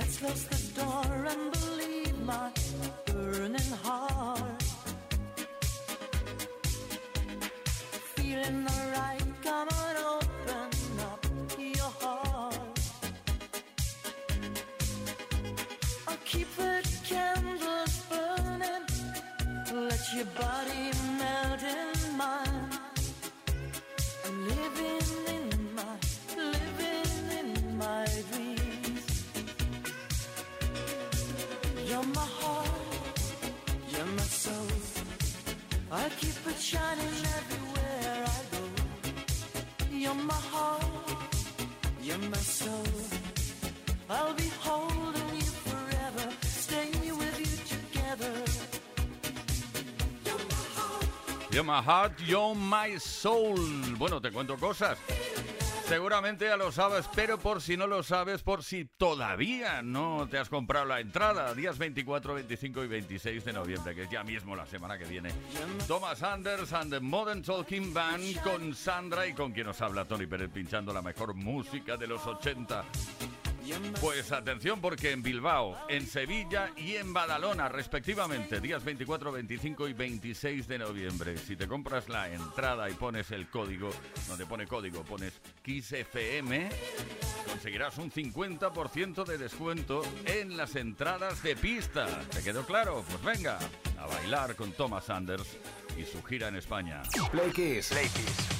Let's close the door and believe my You're my heart, you're my soul. I keep it shining everywhere I go. You're my heart, you're my soul. I'll be holding you forever, staying with you together. You're my heart, you're my soul. Bueno, te cuento cosas. Seguramente ya lo sabes, pero por si no lo sabes, por si todavía no te has comprado la entrada, días 24, 25 y 26 de noviembre, que es ya mismo la semana que viene. Thomas Anders and the Modern Talking Band con Sandra y con quien nos habla Tony Pérez pinchando la mejor música de los 80. Pues atención porque en Bilbao, en Sevilla y en Badalona, respectivamente, días 24, 25 y 26 de noviembre. Si te compras la entrada y pones el código, donde pone código, pones XFM, conseguirás un 50% de descuento en las entradas de pista. ¿Te quedó claro? Pues venga, a bailar con Thomas Sanders y su gira en España. Play.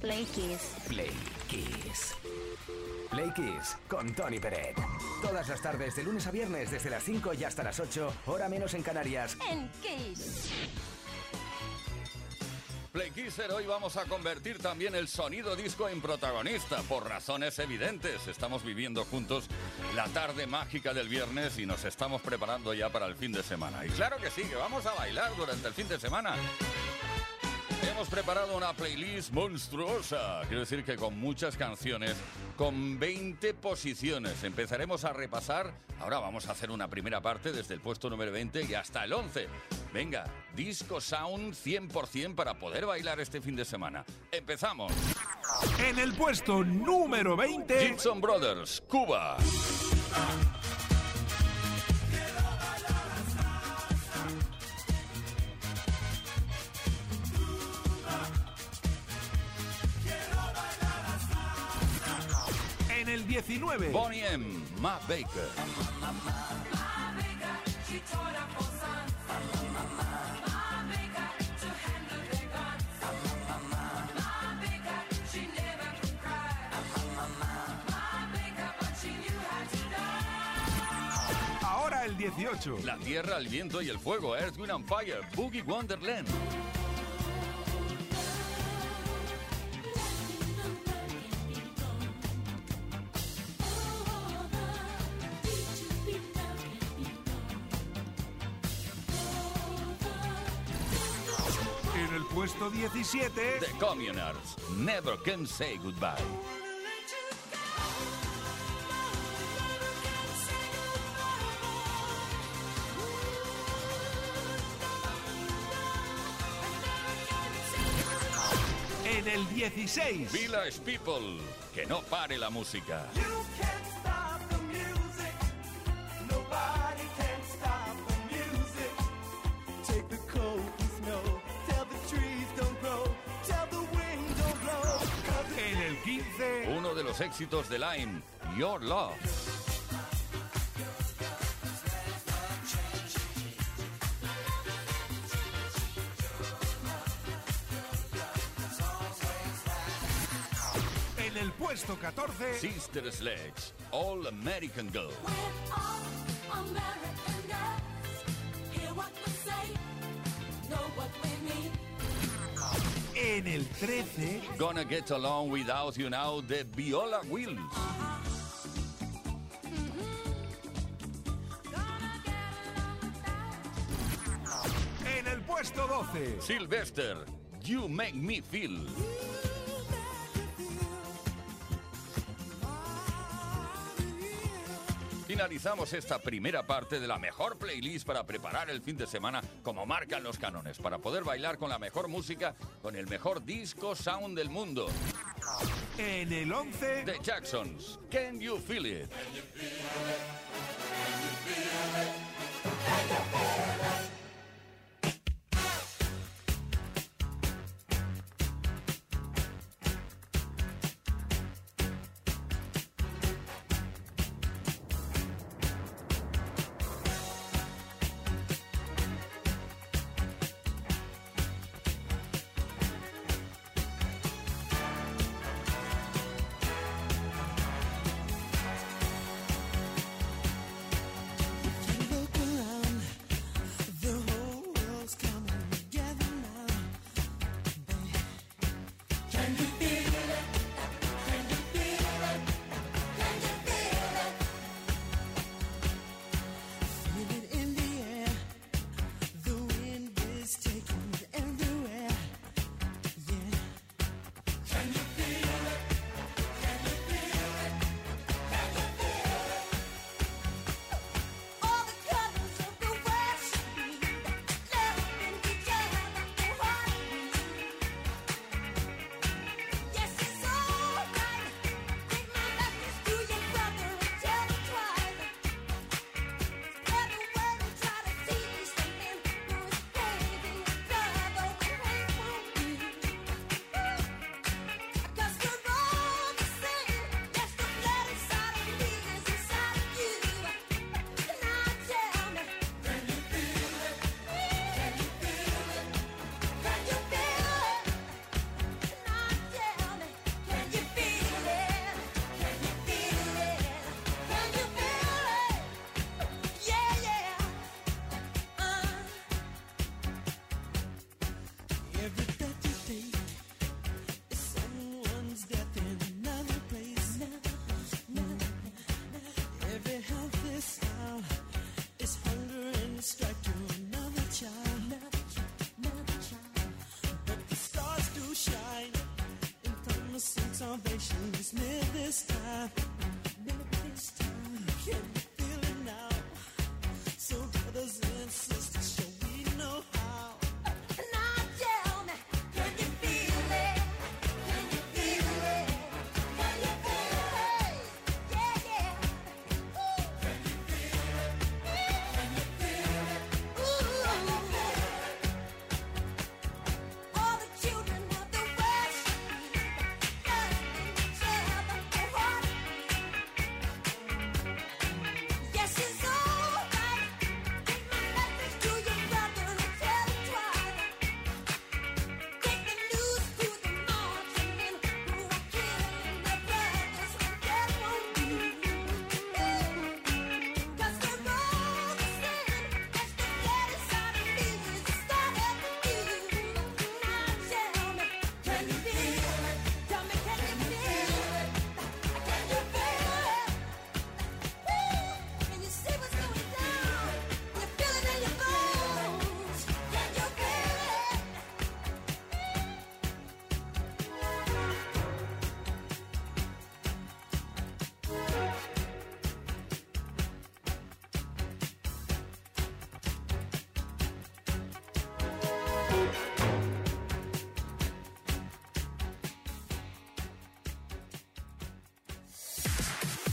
Play Kiss. Play Kiss. Play Kiss con Tony Peret. Todas las tardes, de lunes a viernes, desde las 5 y hasta las 8, hora menos en Canarias. En Kiss. Play Kisser, hoy vamos a convertir también el sonido disco en protagonista, por razones evidentes. Estamos viviendo juntos la tarde mágica del viernes y nos estamos preparando ya para el fin de semana. Y claro que sí, que vamos a bailar durante el fin de semana. Hemos preparado una playlist monstruosa, quiero decir que con muchas canciones, con 20 posiciones. Empezaremos a repasar, ahora vamos a hacer una primera parte desde el puesto número 20 y hasta el 11. Venga, disco sound 100% para poder bailar este fin de semana. Empezamos. En el puesto número 20. Gibson Brothers, Cuba. En el 19. Bonnie M, Matt Baker. Ahora el 18. La tierra, el viento y el fuego, Earth, Wind and Fire, Boogie Wonderland. Puesto 17. The Communards, Never Can Say Goodbye. En el 16. Village People, que no pare la música. Los éxitos de Lime, Your Love. En el puesto 14. Sister Sledge, All American Girl. En el 13. Gonna Get Along Without You Now, de Viola Wills. En el puesto 12. Sylvester, You Make Me Feel. Finalizamos esta primera parte de la mejor playlist para preparar el fin de semana como marcan los cánones, para poder bailar con la mejor música, con el mejor disco sound del mundo. En el 11. The Jacksons, Can You Feel It? look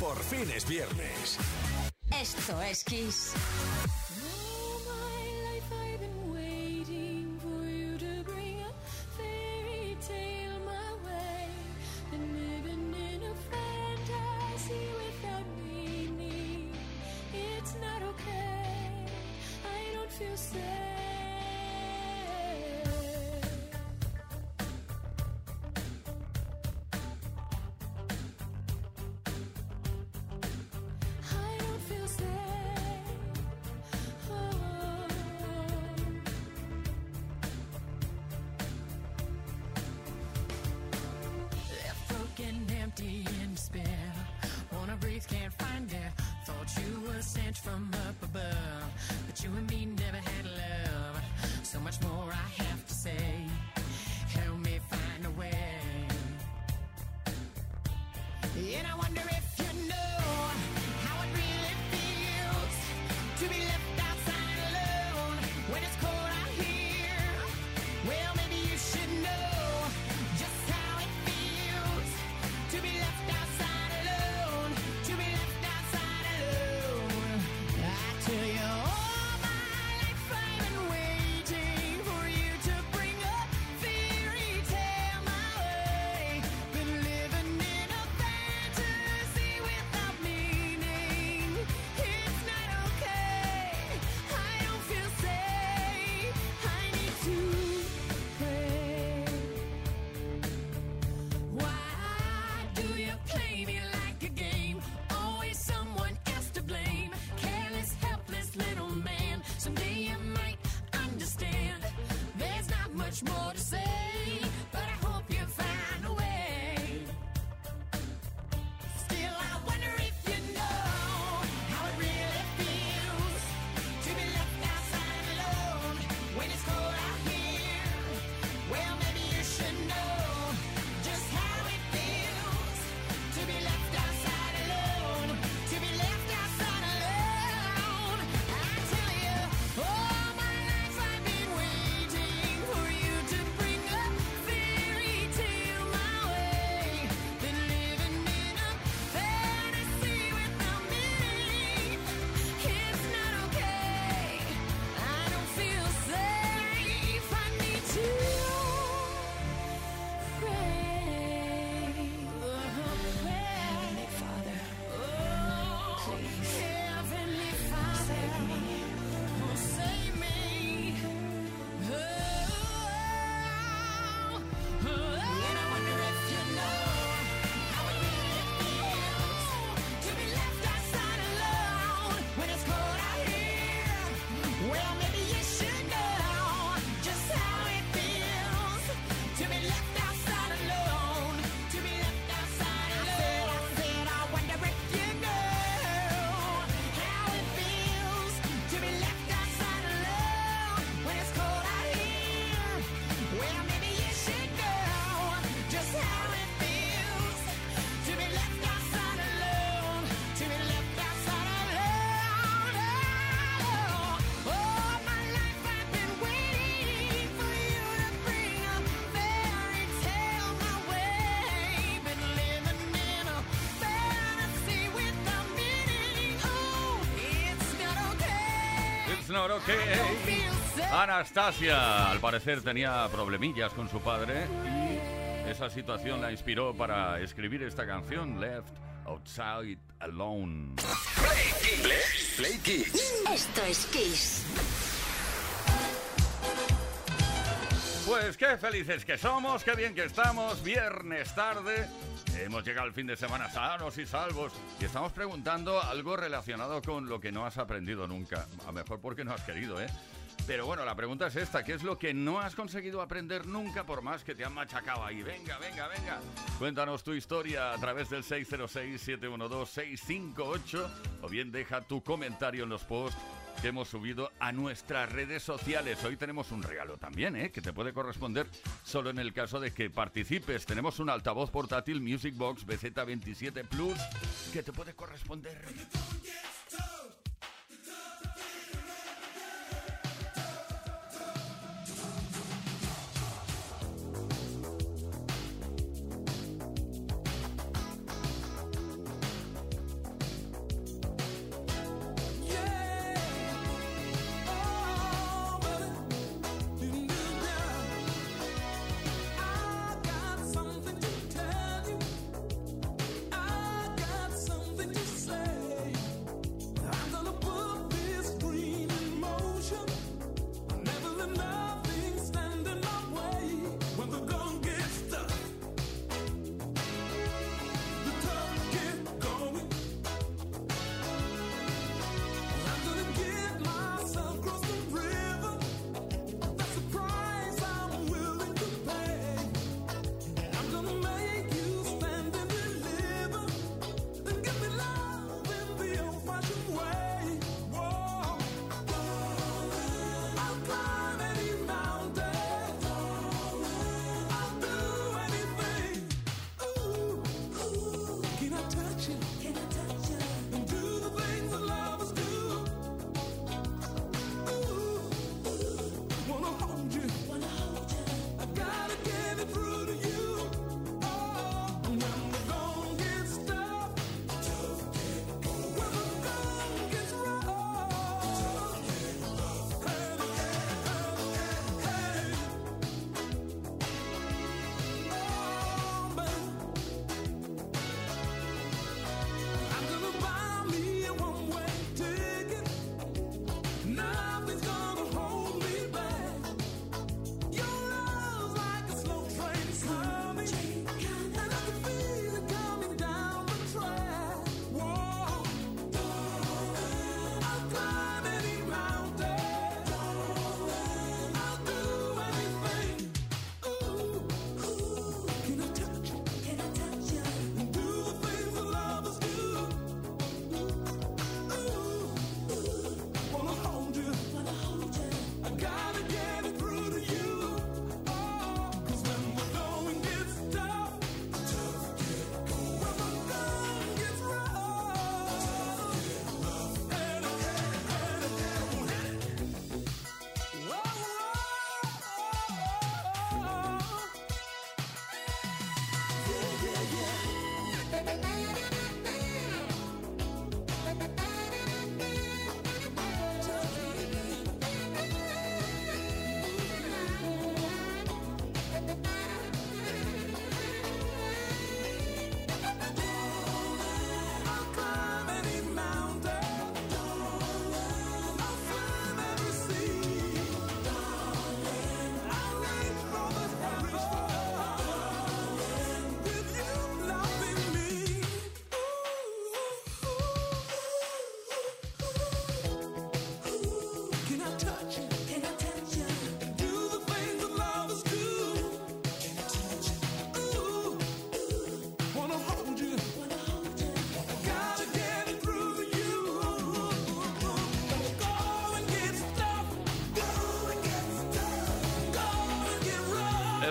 Por fin es viernes. Esto es Kiss. Anastasia, al parecer tenía problemillas con su padre y esa situación la inspiró para escribir esta canción, Left Outside Alone. Play Kids. Esto es Kiss. Pues qué felices que somos, qué bien que estamos, viernes tarde. Hemos llegado al fin de semana sanos y salvos y estamos preguntando algo relacionado con lo que no has aprendido nunca. A mejor porque no has querido, ¿eh? Pero bueno, la pregunta es esta, ¿qué es lo que no has conseguido aprender nunca por más que te han machacado ahí? Venga, venga, venga. Cuéntanos tu historia a través del 606-712-658 o bien deja tu comentario en los posts hemos subido a nuestras redes sociales. Hoy tenemos un regalo también, ¿eh? que te puede corresponder solo en el caso de que participes. Tenemos un altavoz portátil Music Box BZ27 Plus que te puede corresponder.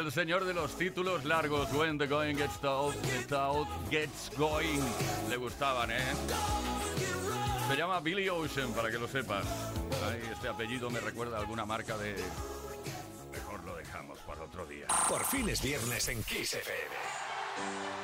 El señor de los títulos largos, When the Going Gets Tough, the Tough Gets Going. Le gustaban, ¿eh? Se llama Billy Ocean, para que lo sepas. Ay, este apellido me recuerda a alguna marca de... Mejor lo dejamos para otro día. Por fin es viernes en Kiss FM.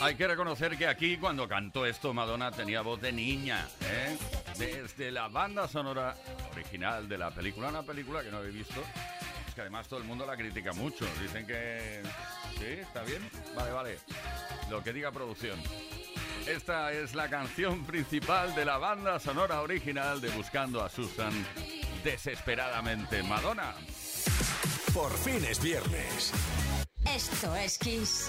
Hay que reconocer que aquí cuando cantó esto Madonna tenía voz de niña, ¿eh? Desde la banda sonora original de la película, una película que no habéis visto, es que además todo el mundo la critica mucho. Dicen que... ¿Sí? ¿Está bien? Vale, vale. Lo que diga producción. Esta es la canción principal de la banda sonora original de Buscando a Susan desesperadamente. Madonna. Por fin es viernes. Esto es Kiss.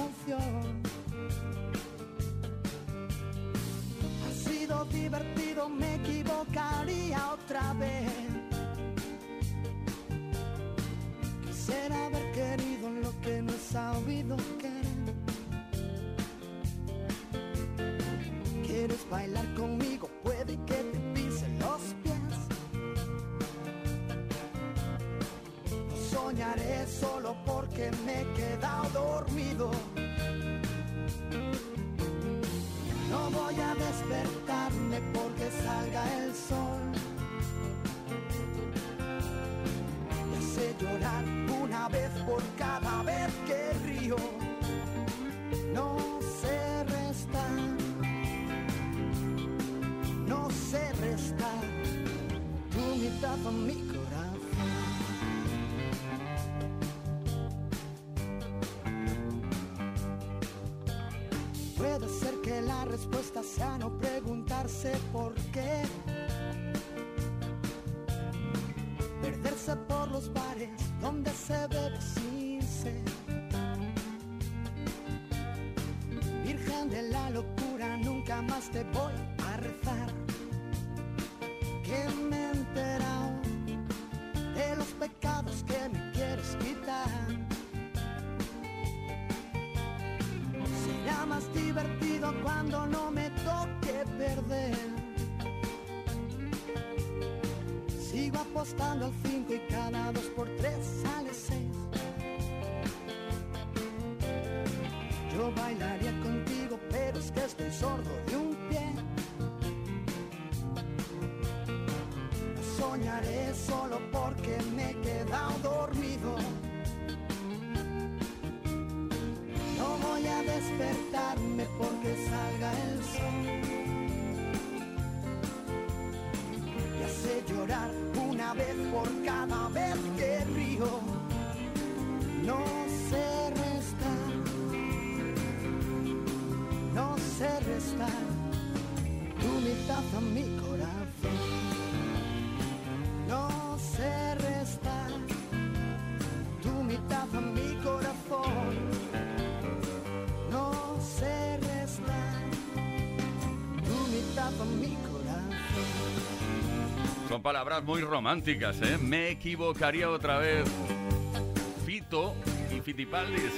Divertido, me equivocaría otra vez. Quisiera haber querido lo que no he sabido querer. ¿Quieres bailar conmigo? Puede que te pise los pies. No soñaré solo porque me he quedado dormido. Voy a despertarme porque salga el sol. Me hace llorar una vez por cada vez que río. No sé restar. No sé restar. Tu mitad a Puede ser que la respuesta sea no preguntarse por qué. Perderse por los bares donde se bebe sin sed. Virgen de la locura, nunca más te voy soñaré Son palabras muy románticas, ¿eh? Me equivocaría otra vez. Fito y Fitipaldis.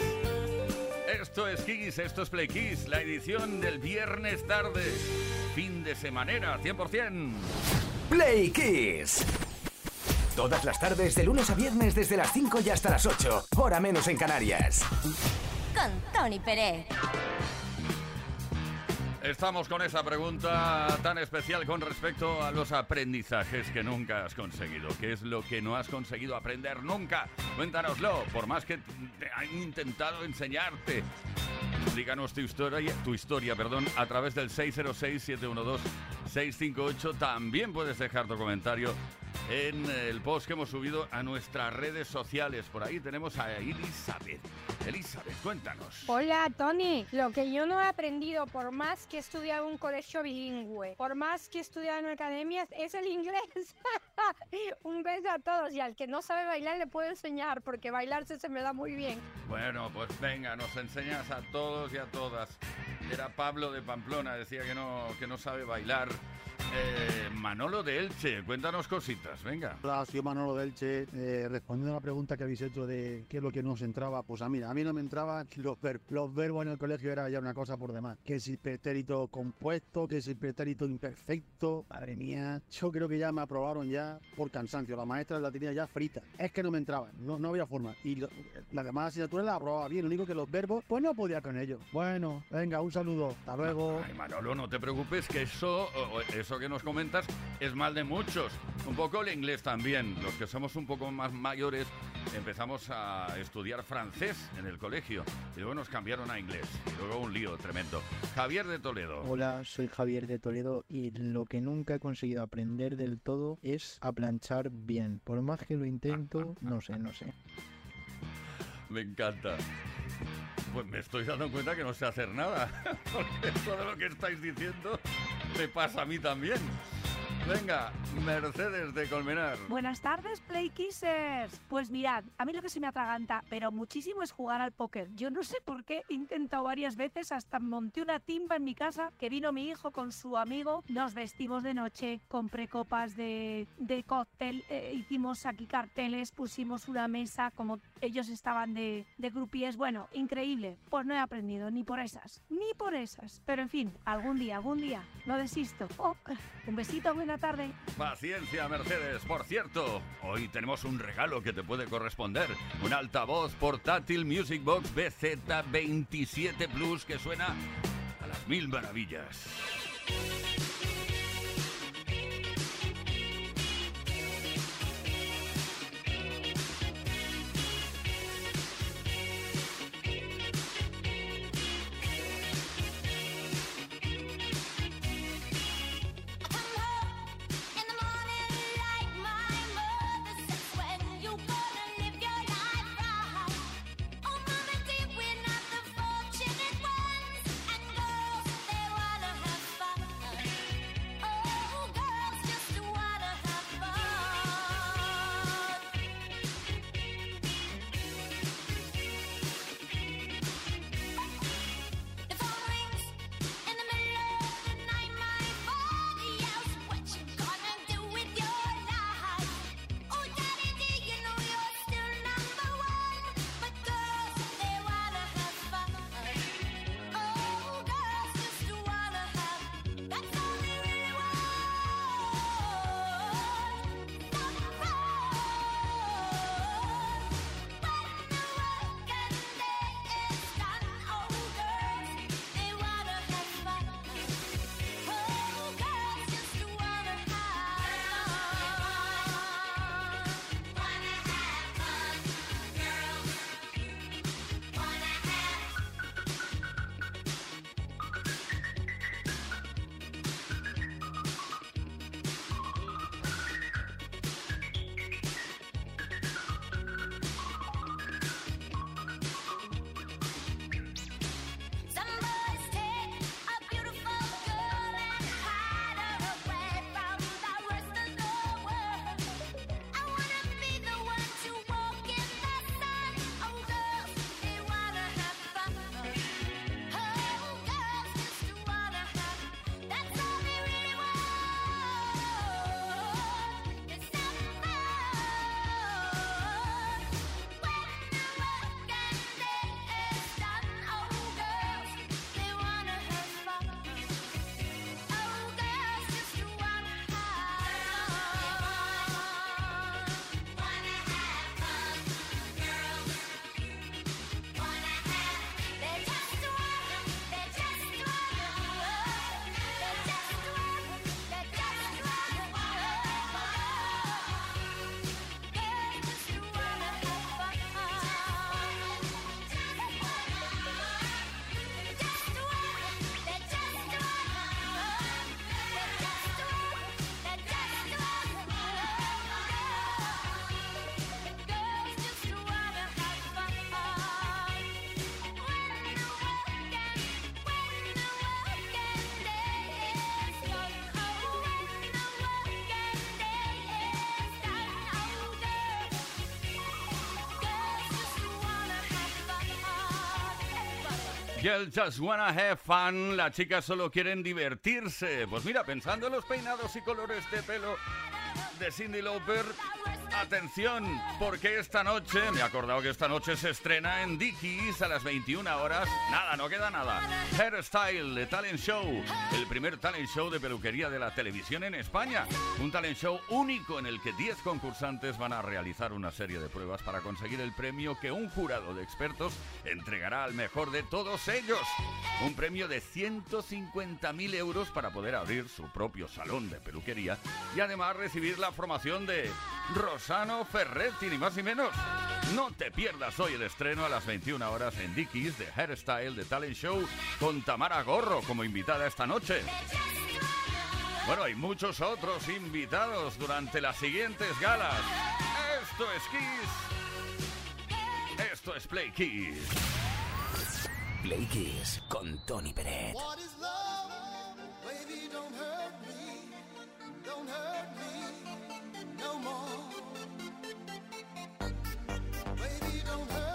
Esto es Kiss, esto es Play Kiss, la edición del viernes tarde. Fin de semanera, 100%. Play Kiss. Todas las tardes, de lunes a viernes, desde las 5 y hasta las 8. Hora menos en Canarias. Con Tony Pérez. Estamos con esa pregunta tan especial con respecto a los aprendizajes que nunca has conseguido. ¿Qué es lo que no has conseguido aprender nunca? Cuéntanoslo, por más que te han intentado enseñarte. Díganos tu historia, tu historia perdón, a través del 606-712-658. También puedes dejar tu comentario en el post que hemos subido a nuestras redes sociales. Por ahí tenemos a Elizabeth. Elizabeth, cuéntanos. Hola Tony, lo que yo no he aprendido por más que he estudiado en un colegio bilingüe, por más que he estudiado en academias, es el inglés. un beso a todos y al que no sabe bailar le puedo enseñar porque bailarse se me da muy bien. Bueno, pues venga, nos enseñas a todos y a todas. Era Pablo de Pamplona, decía que no, que no sabe bailar. Eh, Manolo de Elche, cuéntanos cositas, venga. Hola, soy Manolo Delche. Eh, respondiendo a la pregunta que habéis hecho de qué es lo que nos entraba, pues a mí, a mí no me entraba los verbos. Los verbos en el colegio era ya una cosa por demás. Que si pretérito compuesto, que si pretérito imperfecto. Madre mía, yo creo que ya me aprobaron ya por cansancio. La maestra la tenía ya frita. Es que no me entraba, no, no había forma. Y lo- las demás asignaturas las aprobaba bien. Lo único que los verbos, pues no podía con ellos. Bueno, venga, un saludo. Hasta luego. Ay, Manolo, no te preocupes, que eso, eso que nos comentas es mal de muchos. Un poco el inglés también. Los que somos un poco más mayores empezamos a estudiar francés en el colegio y luego nos cambiaron a inglés. Y luego un lío tremendo. Javier de Toledo. Hola, soy Javier de Toledo y lo que nunca he conseguido aprender del todo es a planchar bien. Por más que lo intento, no sé, no sé. Me encanta. Pues me estoy dando cuenta que no sé hacer nada. Porque todo lo que estáis diciendo me pasa a mí también. Venga, Mercedes de Colmenar. Buenas tardes, Play Kissers. Pues mirad, a mí lo que se me atraganta, pero muchísimo es jugar al póker. Yo no sé por qué he intentado varias veces, hasta monté una timba en mi casa, que vino mi hijo con su amigo, nos vestimos de noche, compré copas de, de cóctel, eh, hicimos aquí carteles, pusimos una mesa, como ellos estaban de, de groupies. Bueno, increíble. Pues no he aprendido ni por esas, ni por esas. Pero en fin, algún día, algún día, no desisto. Oh, un besito, tarde. Paciencia, Mercedes. Por cierto, hoy tenemos un regalo que te puede corresponder. Un altavoz portátil Music Box BZ27 Plus que suena a las mil maravillas. Just wanna have fun. Las chicas solo quieren divertirse. Pues mira, pensando en los peinados y colores de pelo de Cindy Lauper, atención, porque esta noche, me he acordado que esta noche se estrena en Dickies a las 21 horas. Nada, no queda nada. Hairstyle, de Talent Show, el primer talent show de peluquería de la televisión en España. Un talent show único en el que 10 concursantes van a realizar una serie de pruebas para conseguir el premio que un jurado de expertos entregará al mejor de todos ellos. Un premio de 150.000 euros para poder abrir su propio salón de peluquería y además recibir la formación de Rosano Ferretti, ni más ni menos. No te pierdas hoy el estreno a las 21 horas en Dickies de Hairstyle de Talent Show con Tamara Gorro como invitada esta noche. Bueno, hay muchos otros invitados durante las siguientes galas. Esto es Kiss. Esto es Play Kiss. Play Kiss con Tony Peret. What is love? Baby, don't hurt me. Don't hurt me no more. Baby, don't hurt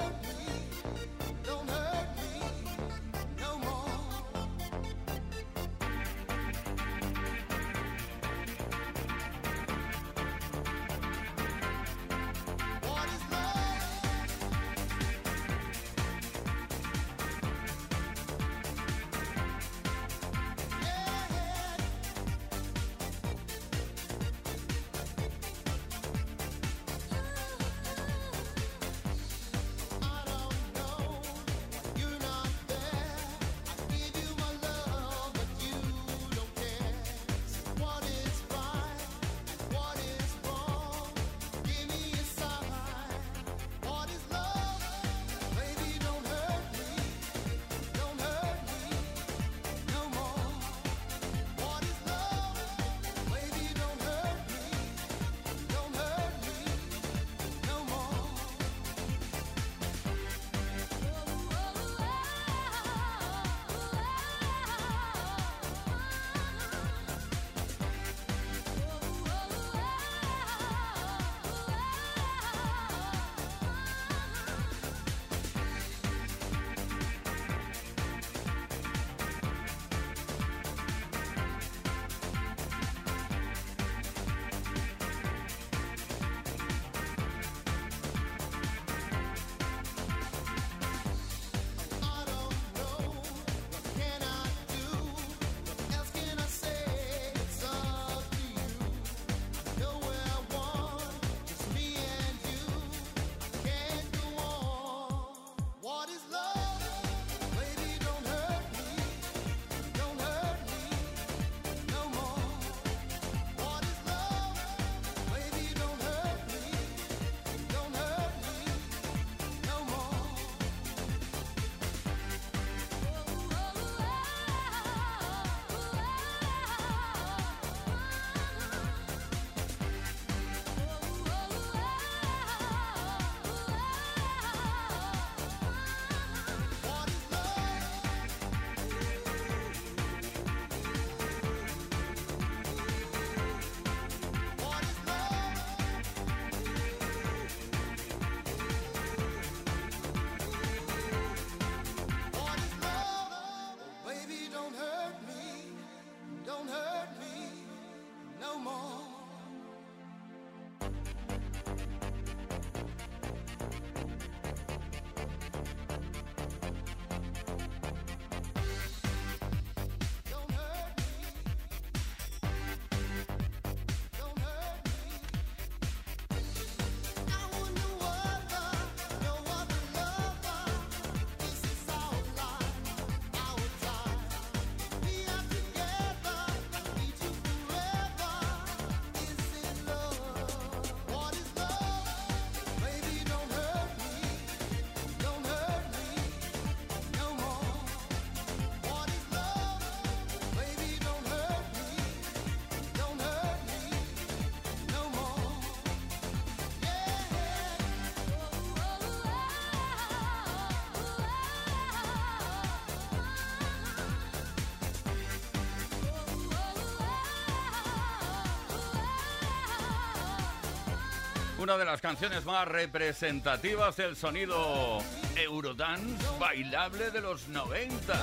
Una de las canciones más representativas del sonido Eurodance bailable de los 90.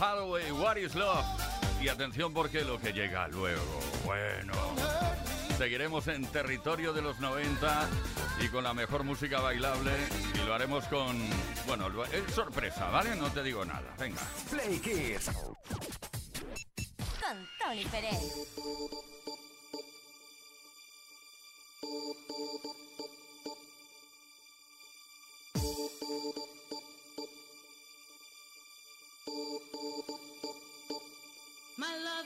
Hathaway, What is Love? Y atención porque lo que llega luego. Bueno, seguiremos en territorio de los 90 y con la mejor música bailable y lo haremos con, bueno, es sorpresa, ¿vale? No te digo nada. Venga. Play.